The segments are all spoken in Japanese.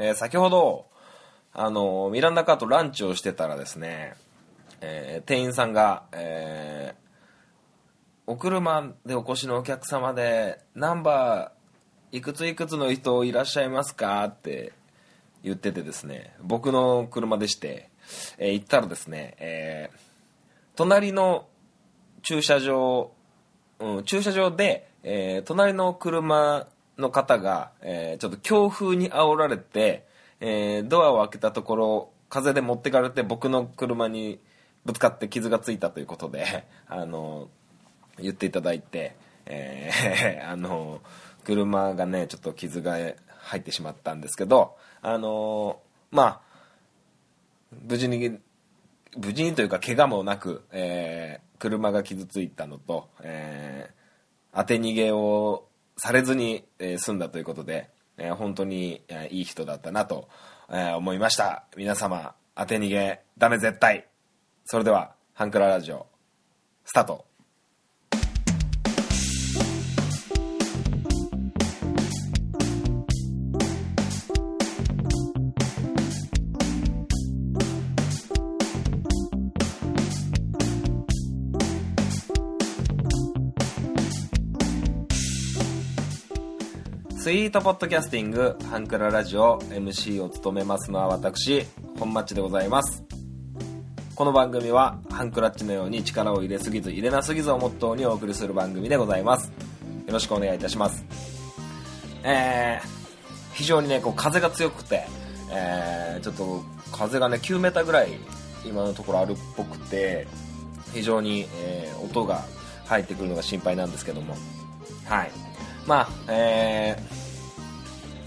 えー先ほど、あの、ミランダカーとランチをしてたらですね、えー店員さんが、えーお車でお越しのお客様で、ナンバーいくついくつの人いらっしゃいますかって言っててですね、僕の車でして、えー行ったらですね、えー隣の駐車場、うん、駐車場で、え隣の車の方が、えーちょっと強風に煽られて、えードアを開けたところ風で持ってかれて僕の車にぶつかって傷がついたということで、あの言っていただいて、えー あの車がねちょっと傷が入ってしまったんですけどあのまあ無事に無事にというか怪我もなく、えー車が傷ついたのと、えー当て逃げをされずに、えー済んだということで、えー本当に、えーいい人だったなと、えー思いました。皆様当て逃げダメ絶対。それでは「ハンクララジオ」スタート。スイートポッドキャスティングハンクララジオ MC を務めますのは私本マッチでございます。この番組はハンクラッチのように力を入れすぎず入れなすぎずをモットーにお送りする番組でございます。よろしくお願いいたします。えー、非常にねこう風が強くて、えー、ちょっと風がね9メーターぐらい今のところあるっぽくて非常に、えー音が入ってくるのが心配なんですけども。はい。まあえー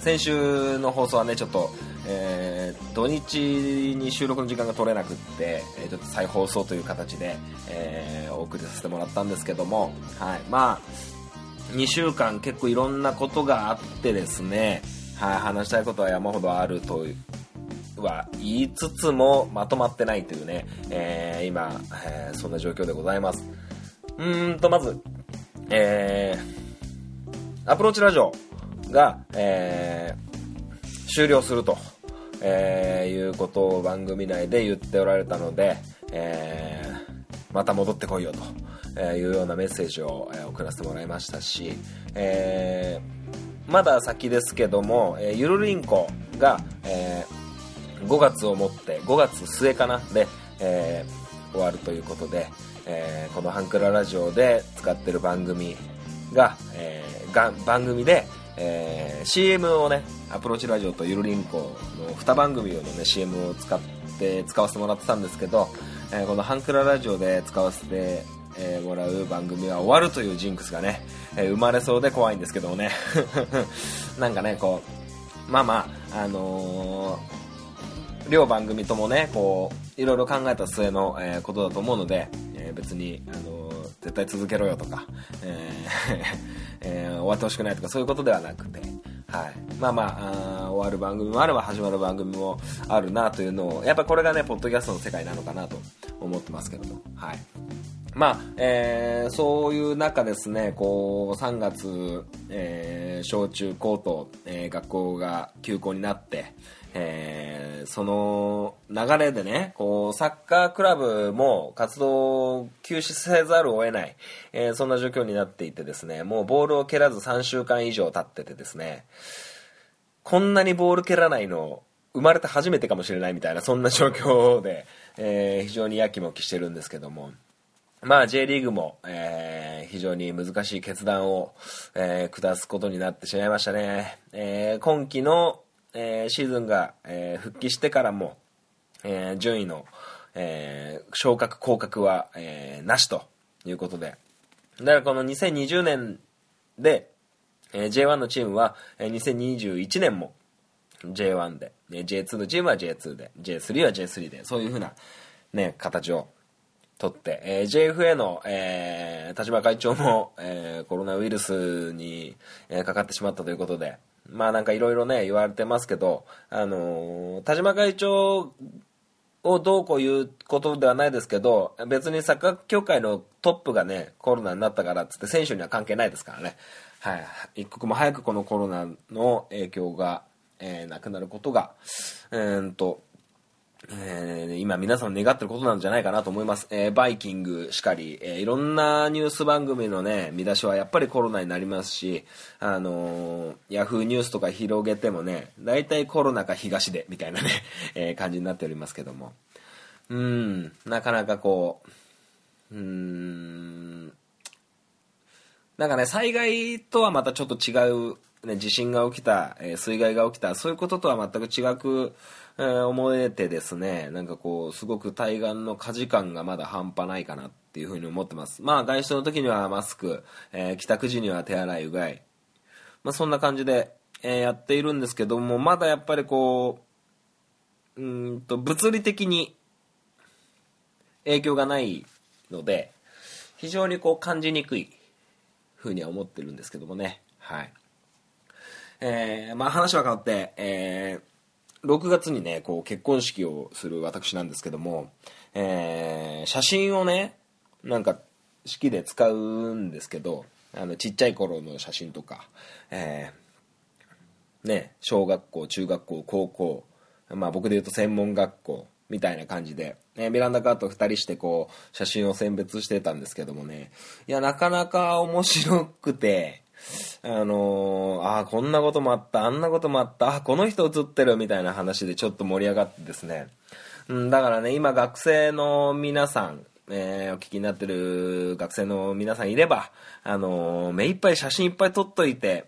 先週の放送はねちょっと、えー土日に収録の時間が取れなくって、えーちょっと再放送という形で、えーお送りさせてもらったんですけども、はい、まあ2週間結構いろんなことがあってですね、はい、話したいことは山ほどあるとは言いつつもまとまってないというね、えー今、えーそんな状況でございます。うーんとまずえーアプローチラジオが、えー終了すると、えーいうことを番組内で言っておられたので、えーまた戻ってこいよとえーいうようなメッセージを、送らせてもらいましたし、えーまだ先ですけども、えーゆるりんこが、えー5月をもって5月末かなで、えー終わるということで、えーこの「ハンクララジオ」で使ってる番組が,、えーが番組で、えー CM をねアプローチラジオとゆるりんこの2番組のね CM を使って使わせてもらってたんですけど、えーこの「ハンクララジオ」で使わせてえーもらう番組は終わるというジンクスがね、えー生まれそうで怖いんですけどもね。なんかねこうまあまああの両番組ともねこういろいろ考えた末の、えーことだと思うので、えー別に、あの絶対続けろよとか、えー えー終わってほしくないとかそういうことではなくて、はい、まあまああ終わる番組もあれば始まる番組もあるなというのをやっぱこれがねポッドキャストの世界なのかなと思ってますけどもはい。まあ、えーそういう中ですね、こう、3月、えー小中高と、えー学校が休校になって、えーその流れでね、こう、サッカークラブも活動を休止せざるを得ない、えーそんな状況になっていてですね、もうボールを蹴らず3週間以上経っててですね、こんなにボール蹴らないの、生まれて初めてかもしれないみたいな、そんな状況で、えー非常にやきもきしてるんですけども、まあ J リーグも、えー非常に難しい決断を、えー下すことになってしまいましたね。えー今季の、えーシーズンが、えー復帰してからも、えー順位の、えー昇格降格は、えーなしということで。だからこの2020年で、えー J1 のチームは、えー2021年も J1 で、えー J2 のチームは J2 で、J3 は J3 で、そういう風な、ね、形をとって、えー JFA の、えー田島会長も、えーコロナウイルスに、えーかかってしまったということで、まあなんかいろいろね、言われてますけど、あのー田島会長をどうこう言うことではないですけど、別にサッカー協会のトップがね、コロナになったからっつって選手には関係ないですからね。はい。一刻も早くこのコロナの影響が、えー、なくなることが、えー、と、えー、今皆さん願ってることなんじゃないかなと思います。えー、バイキングしかり、えー、いろんなニュース番組のね、見出しはやっぱりコロナになりますし、あのー、ヤフーニュースとか広げてもね、大体コロナか東で、みたいなね、え感じになっておりますけども。うん、なかなかこう、うーん、なんかね、災害とはまたちょっと違う、ね、地震が起きた、え水害が起きた、そういうこととは全く違く、え、思えてですね、なんかこう、すごく対岸の火事感がまだ半端ないかなっていうふうに思ってます。まあ、外出の時にはマスク、えー、帰宅時には手洗い、うがい。まあ、そんな感じで、えー、やっているんですけども、まだやっぱりこう、うんと、物理的に影響がないので、非常にこう感じにくいふうには思ってるんですけどもね。はい。えー、まあ話は変わって、えー、6月にね、こう結婚式をする私なんですけども、えー、写真をね、なんか式で使うんですけど、あの、ちっちゃい頃の写真とか、えー、ね、小学校、中学校、高校、まあ僕で言うと専門学校みたいな感じで、えー、ミランダカーと2人してこう、写真を選別してたんですけどもね、いや、なかなか面白くて、あのー、ああ、こんなこともあった、あんなこともあった、あこの人映ってるみたいな話でちょっと盛り上がってですね。うん、だからね、今学生の皆さん、えー、お聞きになってる学生の皆さんいれば、あのー、目いっぱい写真いっぱい撮っといて、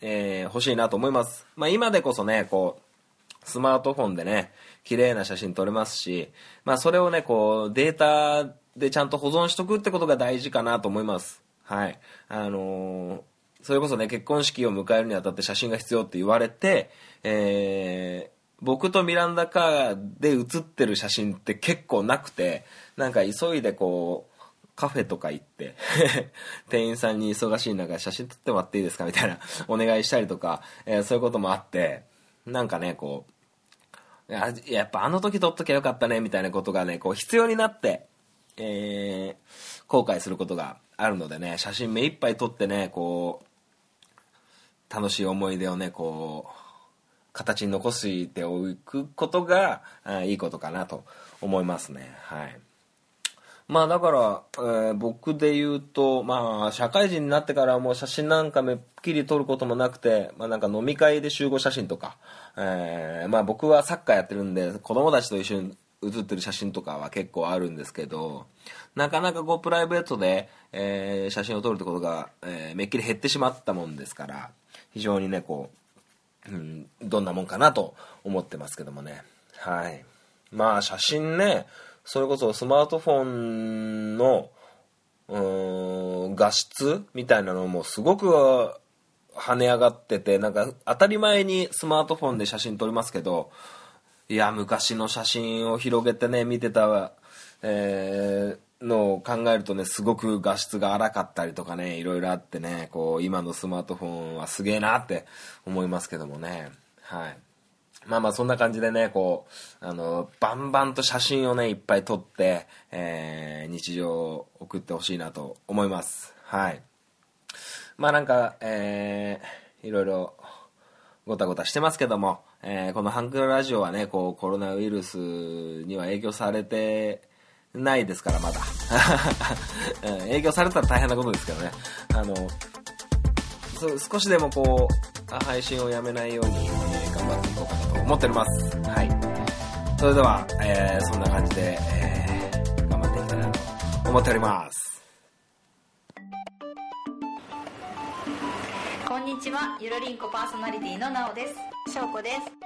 えー、欲しいなと思います。まあ今でこそね、こう、スマートフォンでね、綺麗な写真撮れますし、まあそれをね、こう、データでちゃんと保存しとくってことが大事かなと思います。はい。あのーそれこそね、結婚式を迎えるにあたって写真が必要って言われて、えー、僕とミランダカーで写ってる写真って結構なくて、なんか急いでこう、カフェとか行って 店員さんに忙しい中写真撮ってもらっていいですかみたいなお願いしたりとか、えー、そういうこともあって、なんかね、こう、ややっぱあの時撮っときゃよかったね、みたいなことがね、こう必要になって、えー、後悔することがあるのでね、写真目いっぱい撮ってね、こう、楽しい思い出をね、こう、形に残しておくことが、いいことかなと思いますね。はい。まあだから、えー、僕で言うと、まあ社会人になってからもう写真なんかめっきり撮ることもなくて、まあなんか飲み会で集合写真とか、えー、まあ僕はサッカーやってるんで子供たちと一緒に写ってる写真とかは結構あるんですけど、なかなかこうプライベートで、えー、写真を撮るってことが、えめっきり減ってしまったもんですから、非常にね、こう、うん、どんなもんかなと思ってますけどもね。はい。まあ写真ね、それこそスマートフォンの、うーん、画質みたいなのもすごく跳ね上がってて、なんか当たり前にスマートフォンで写真撮りますけど、いや、昔の写真を広げてね、見てた、えー、のを考えるとね、すごく画質が荒かったりとかね、いろいろあってね、こう、今のスマートフォンはすげえなって思いますけどもね。はい。まあまあそんな感じでね、こう、あの、バンバンと写真をね、いっぱい撮って、えー、日常を送ってほしいなと思います。はい。まあなんか、えー、いろいろごたごたしてますけども、えー、このハンクルラジオはね、こう、コロナウイルスには影響されて、ないですから、まだ。営業されたら大変なことですけどね。あの、少しでもこう、配信をやめないように、え、頑張っていこうかなと思っております。はい。それでは、えー、そんな感じで、えー、頑張っていきたいなと思っております。こんにちは、ゆるりんこパーソナリティのなおです。しょうこです。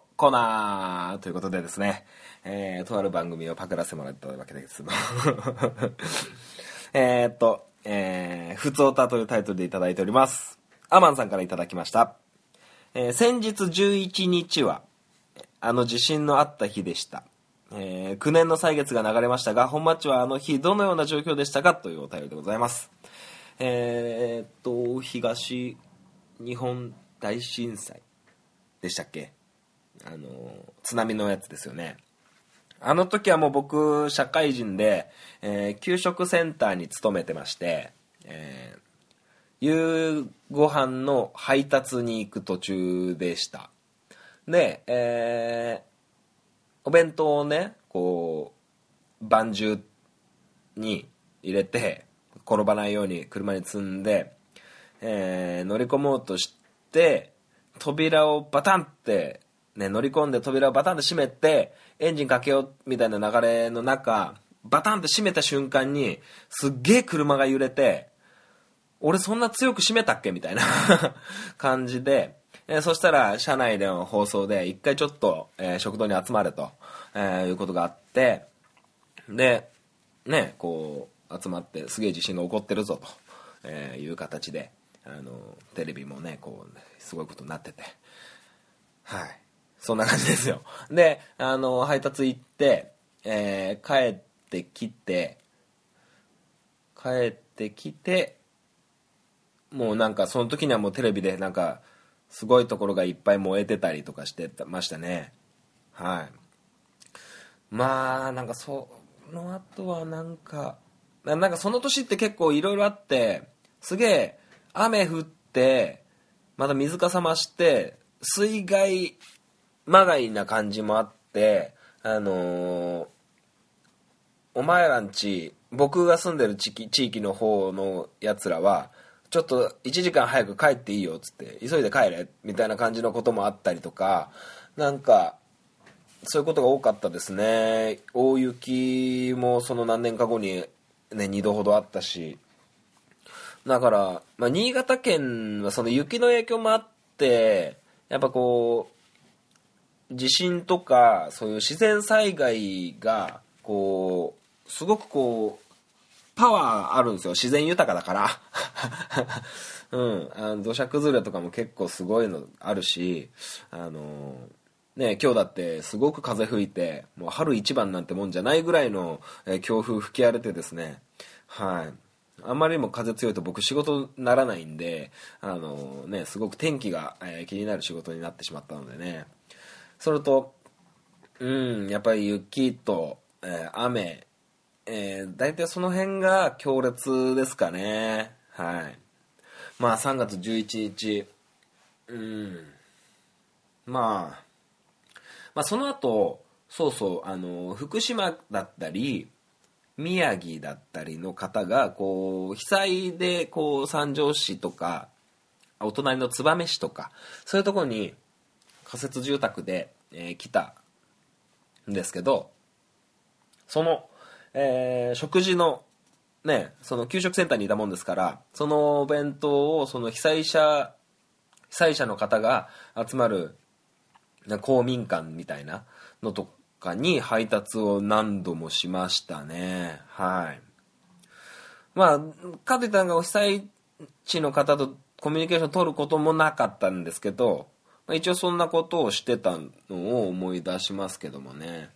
コーナーということでですね、えー、とある番組をパクらせてもらったわけです えっと、えー、ふつおたというタイトルでいただいております。アマンさんからいただきました。えー先日11日は、あの地震のあった日でした。えー9年の歳月が流れましたが、本マッチはあの日どのような状況でしたか？というお便りでございます。えーっと、東日本大震災でしたっけ？あの、津波のやつですよね。あの時はもう僕、社会人で、えー給食センターに勤めてまして、えー夕ご飯の配達に行く途中でした。で、えーお弁当をね、こう、晩中に入れて、転ばないように車に積んで、えー乗り込もうとして、扉をバタンって、ね、乗り込んで扉をバタンって閉めて、エンジンかけようみたいな流れの中、バタンって閉めた瞬間に、すっげえ車が揺れて、俺そんな強く閉めたっけみたいな 感じで、えーそしたら車内での放送で一回ちょっと、えー食堂に集まれと、えーいうことがあってでねこう集まってすげえ地震が起こってるぞと、えいう形であのテレビもねこうすごいことになってて。はい。そんな感じですよ。であの配達行って、えー帰ってきて帰ってきてもうなんかその時にはもうテレビでなんかすごいところがいっぱい燃えてたりとかしてましたね。はい。まあなんかその後はなんかなんかその年って結構いろいろあってすげえ雨降ってまた水かさ増して水害まがいな感じもあってあのーお前らんち僕が住んでる地域地域の方のやつらはちょっと1時間早く帰っていいよっつって急いで帰れみたいな感じのこともあったりとかなんかそういうことが多かったですね。大雪もその何年か後に、ね、2度ほどあったし。だから、まあ、新潟県はその雪の影響もあってやっぱこう地震とかそういう自然災害がこうすごくこうパワーあるんですよ。自然豊かだから。うん。あの土砂崩れとかも結構すごいのあるしあのね今日だってすごく風吹いてもう春一番なんてもんじゃないぐらいの、え強風吹き荒れてですね。はい。あんまりにも風強いと僕仕事ならないんであのねすごく天気が、えー気になる仕事になってしまったのでね。それとうんやっぱり雪と、えー雨えー、大体その辺が強烈ですかね。はい。まあ3月11日。うん。まあまあその後そうそうあの福島だったり宮城だったりの方がこう被災でこう三条市とかお隣の燕市とかそういうところに仮設住宅で、えー来たんですけどその、えー食事のねその給食センターにいたもんですからそのお弁当をその被災者被災者の方が集まる公民館みたいなのとかに配達を何度もしましたね。はい。まあかといってなんか被災地の方とコミュニケーション取ることもなかったんですけど、まあ、一応そんなことをしてたのを思い出しますけどもね。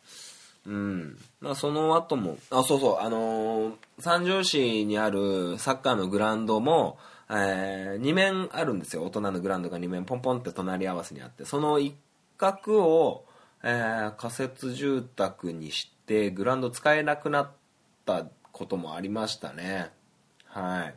うん。まあその後もあそうそう。あのー三条市にあるサッカーのグラウンドも、え2面あるんですよ。大人のグラウンドが2面ポンポンって隣り合わせにあって。その一角を、えー仮設住宅にしてグラウンド使えなくなったこともありましたね。はい。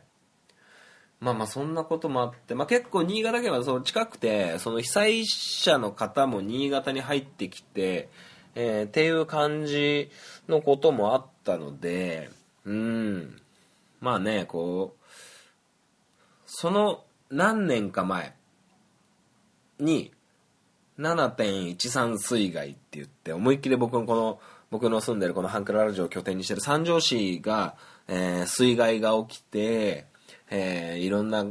まあまあそんなこともあって、まあ、結構新潟県はそう近くてその被災者の方も新潟に入ってきて、えーっていう感じのこともあったのでうん。まあねこうその何年か前に7.13水害って言って思いっきり僕のこの僕の住んでるこのハンクララジオを拠点にしてる三条市が、えー水害が起きて、えーいろんな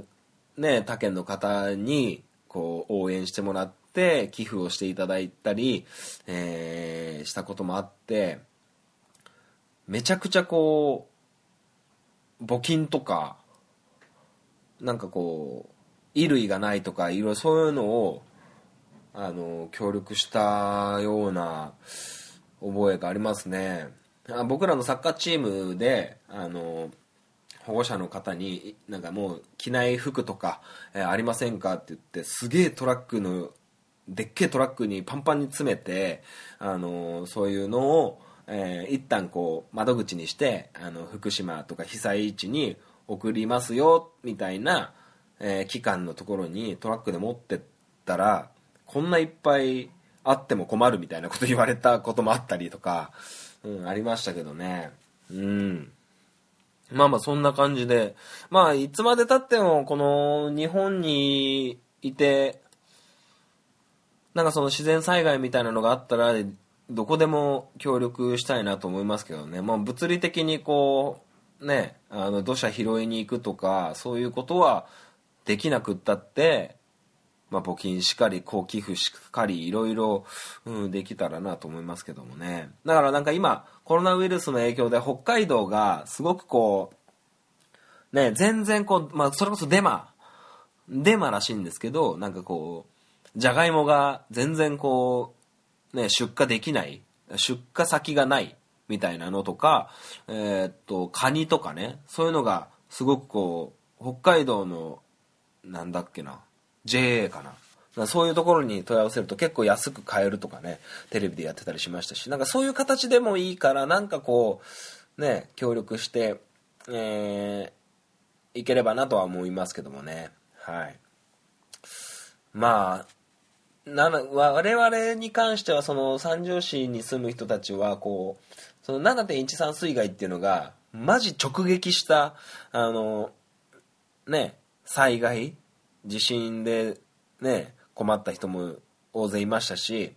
ね他県の方にこう応援してもらって寄付をしていただいたり、えーしたこともあってめちゃくちゃこう募金とかなんかこう衣類がないとかいろいろそういうのをあの協力したような覚えがありますね。僕らのサッカーチームであの保護者の方になんかもう着ない服とか、えーありませんかって言ってすげえトラックのでっけえトラックにパンパンに詰めてあのそういうのを、えー一旦こう窓口にしてあの福島とか被災地に送りますよみたいな、えー機関のところにトラックで持ってったらこんないっぱいあっても困るみたいなこと言われたこともあったりとか、うん、ありましたけどね。うん。まあまあそんな感じで。まあいつまでたってもこの日本にいてなんかその自然災害みたいなのがあったらどこでも協力したいなと思いますけどね、まあ、物理的にこうねあの土砂拾いに行くとかそういうことはできなくったって、まあ、募金しかりこう寄付しかりいろいろ、うん、できたらなと思いますけどもね。だからなんか今コロナウイルスの影響で北海道がすごくこうね全然こう、まあ、それこそデマデマらしいんですけどなんかこうじゃがいもが全然こうね出荷できない出荷先がないみたいなのとかえーっとカニとかねそういうのがすごくこう北海道のなんだっけな JA かな。かそういうところに問い合わせると結構安く買えるとかねテレビでやってたりしましたしなんかそういう形でもいいからなんかこうね協力して、えーいければなとは思いますけどもね。はい。まあな我々に関してはその三条市に住む人たちはこうその7.13水害っていうのがマジ直撃したあのね災害地震でね困った人も大勢いましたし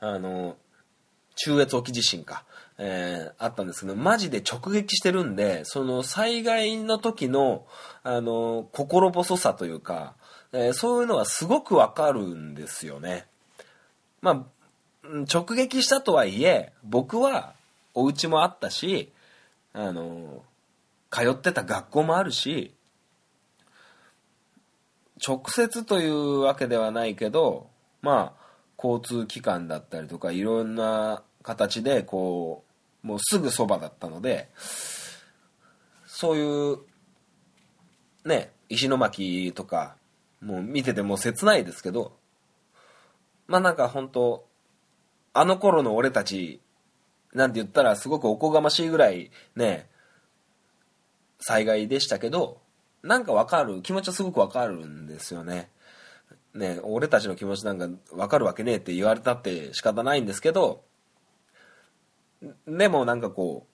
あの中越沖地震か、えーあったんですけどマジで直撃してるんでその災害の時のあの心細さというか、えーそういうのはすごくわかるんですよね。まあ直撃したとはいえ僕はお家もあったしあの通ってた学校もあるし直接というわけではないけどまあ交通機関だったりとかいろんな形でこうもうすぐそばだったのでそういうね石巻とかもう見てても切ないですけどまあなんか本当あの頃の俺たちなんて言ったらすごくおこがましいぐらいね災害でしたけどなんかわかる気持ちはすごくわかるんですよね。ね俺たちの気持ちなんかわかるわけねえって言われたって仕方ないんですけどでもなんかこ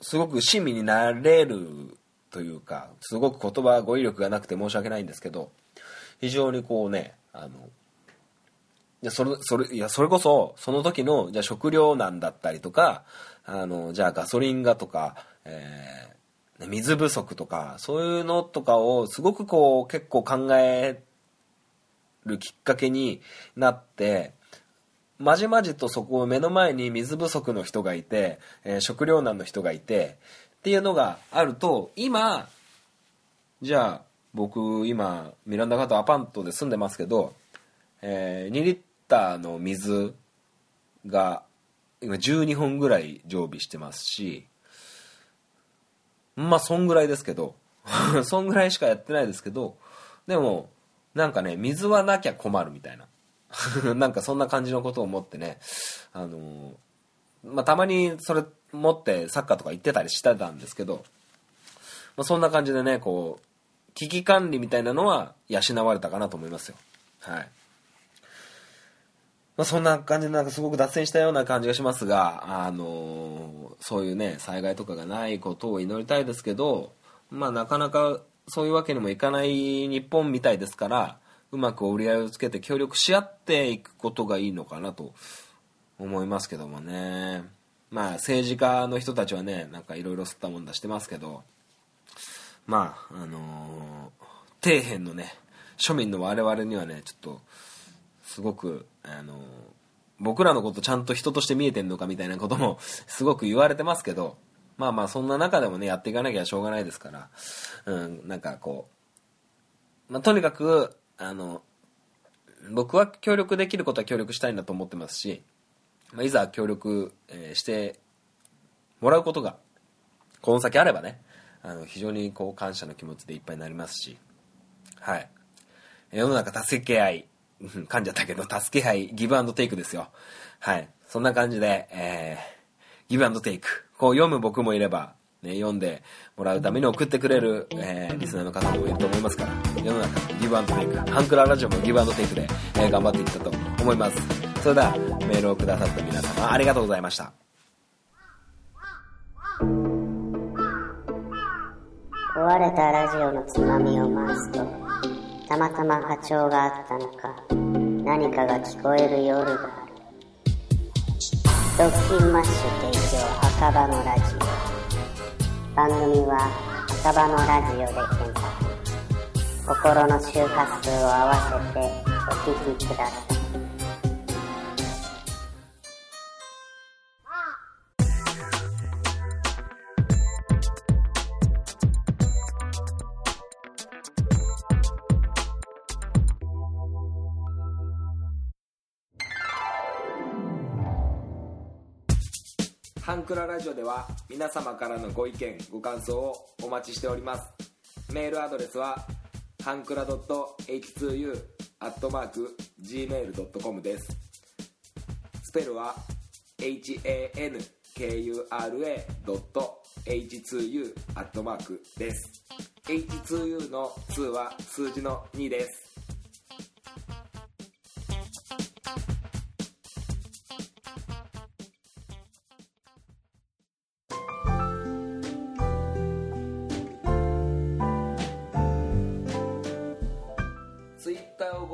うすごく親身になれるというかすごく言葉語彙力がなくて申し訳ないんですけど非常にこうねあのいやそれそれいやそれこそその時のじゃ食糧難だったりとかあのじゃあガソリンがとか、えー水不足とかそういうのとかをすごくこう結構考えるきっかけになってまじまじとそこを目の前に水不足の人がいて、えー食糧難の人がいてっていうのがあると今じゃあ僕今ミランダカートアパートで住んでますけど、えー2リッターの水が今12本ぐらい常備してますしまあそんぐらいですけど。そんぐらいしかやってないですけど。でもなんかね水はなきゃ困るみたいな。なんかそんな感じのことを思ってね。あのーまあたまにそれ持ってサッカーとか行ってたりしてたんですけど、まあ、そんな感じでねこう危機管理みたいなのは養われたかなと思いますよ。はいまあ、そんな感じでなんかすごく脱線したような感じがしますが、あのーそういうね災害とかがないことを祈りたいですけど、まあ、なかなかそういうわけにもいかない日本みたいですからうまく折り合いをつけて協力し合っていくことがいいのかなと思いますけどもね。まあ政治家の人たちはねなんかいろいろ吸ったもんだしてますけどまああのー底辺のね庶民の我々にはねちょっとすごくあの僕らのことちゃんと人として見えてんのかみたいなことも すごく言われてますけどまあまあそんな中でもねやっていかなきゃしょうがないですからうんなんかこう、まあ、とにかくあの僕は協力できることは協力したいんだと思ってますし、まあ、いざ協力、えしてもらうことがこの先あればねあの非常にこう感謝の気持ちでいっぱいになりますしはい。世の中助け合い。噛んじゃったけど助け合いギブアンドテイクですよ。はい。そんな感じで、えーギブアンドテイク。こう読む僕もいれば、ね、読んでもらうために送ってくれる、えーリスナーの方もいると思いますから世の中ギブアンドテイク。ハンクララジオもギブアンドテイクで、えー頑張っていったと思います。それではメールをくださった皆様ありがとうございました。壊れたラジオのつまみを回すとたまたま波長があったのか何かが聞こえる夜がある。ドッキンマッシュ提供墓場のラジオ。番組は墓場のラジオで検索。心の周波数を合わせてお聴きください。ンクララジオでは皆様からのご意見ご感想をお待ちしております。メールアドレスはハンクラ .h2u.gmail.com です。スペルは hankura.h2u です。H2U の2は数字の2です。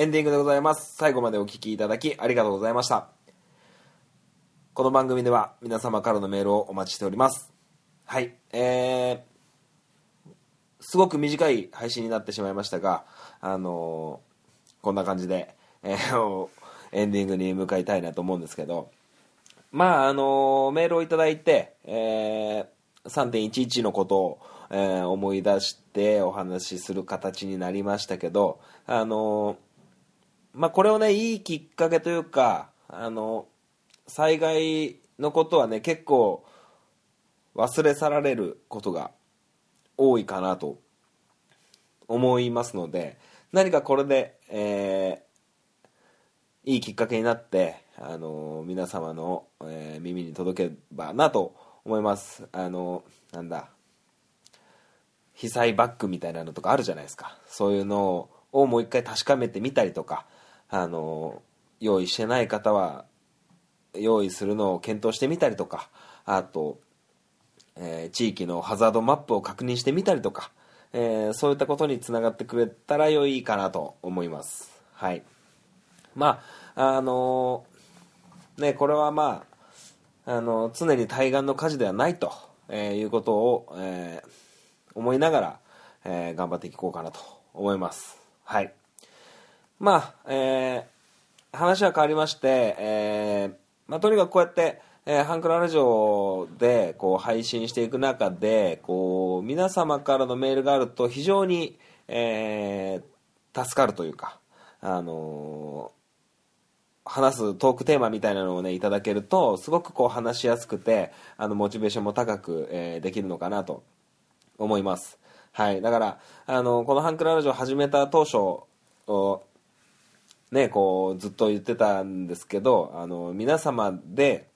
エンディングでございます。最後までお聞きいただきありがとうございました。この番組では皆様からのメールをお待ちしております。はい、えー、すごく短い配信になってしまいましたが、あのーこんな感じで、えーエンディングに向かいたいなと思うんですけど、まあ、あのーメールをいただいて、えー3.11のことを、えー思い出してお話しする形になりましたけど、あのーまあ、これをね、いいきっかけというか、あの災害のことはね、結構忘れ去られることが多いかなと思いますので、何かこれで、えーいいきっかけになって、あの皆様の、えー耳に届けばなと思います。あのなんだ、被災バッグみたいなのとかあるじゃないですか。そういうのをもう一回確かめてみたりとか、あの用意してない方は、用意するのを検討してみたりとか、あと、えー地域のハザードマップを確認してみたりとか、えーそういったことにつながってくれたら良いかなと思います。はい。まあ、あのね、これはまあ、あの常に対岸の火事ではないと、えいうことを、え思いながら、え頑張っていこうかなと思います。はい。まあ、えー話は変わりまして、えーまあ、とにかくこうやって、えーハンクララジオでこう配信していく中でこう皆様からのメールがあると非常に、えー助かるというか、あのー話すトークテーマみたいなのをねいただけるとすごくこう話しやすくてあのモチベーションも高く、えーできるのかなと思います。はい。だからあのこのハンクララジオ始めた当初ねこうずっと言ってたんですけどあの皆様で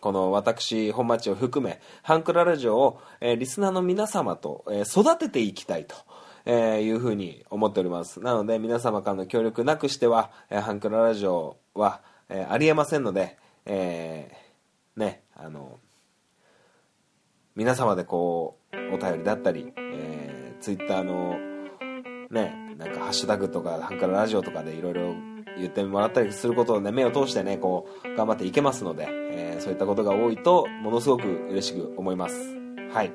この私本町を含めハンクララジオを、えーリスナーの皆様と、えー育てていきたいと、えーいうふうに思っております。なので皆様からの協力なくしては、えーハンクララジオは、えーありえませんので、えーねあの皆様でこうお便りだったり、えー、ツイッターのね、なんかハッシュタグとか、ハンカララジオとかでいろいろ言ってもらったりすることをね、目を通してね、こう、頑張っていけますので、えー、そういったことが多いと、ものすごく嬉しく思います。はい。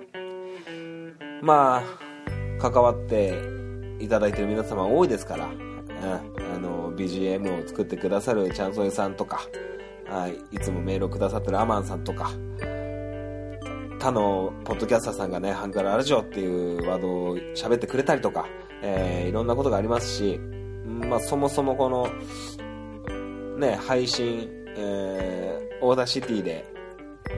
まあ、関わっていただいてる皆様多いですから、うん、あの、BGM を作ってくださるチャンソエさんとか、はい、いつもメールをくださってるアマンさんとか、他のポッドキャスターさんがね、ハンカララジオっていうワードを喋ってくれたりとか、えー、いろんなことがありますし、まあ、そもそもこの、ね、配信、えー、 Audacity で、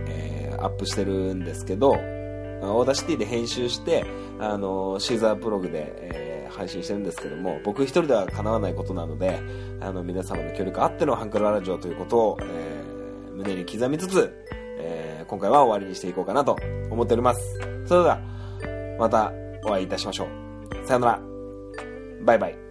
えー、アップしてるんですけど、 Audacity で編集して、あの、 Seesaa ブログで、えー、配信してるんですけども、僕一人では叶わないことなので、あの、皆様の協力あってのハンカララジオということを、えー、胸に刻みつつ、えー、今回は終わりにしていこうかなと思っております。それでは、またお会いいたしましょう。さよなら。バイバイ。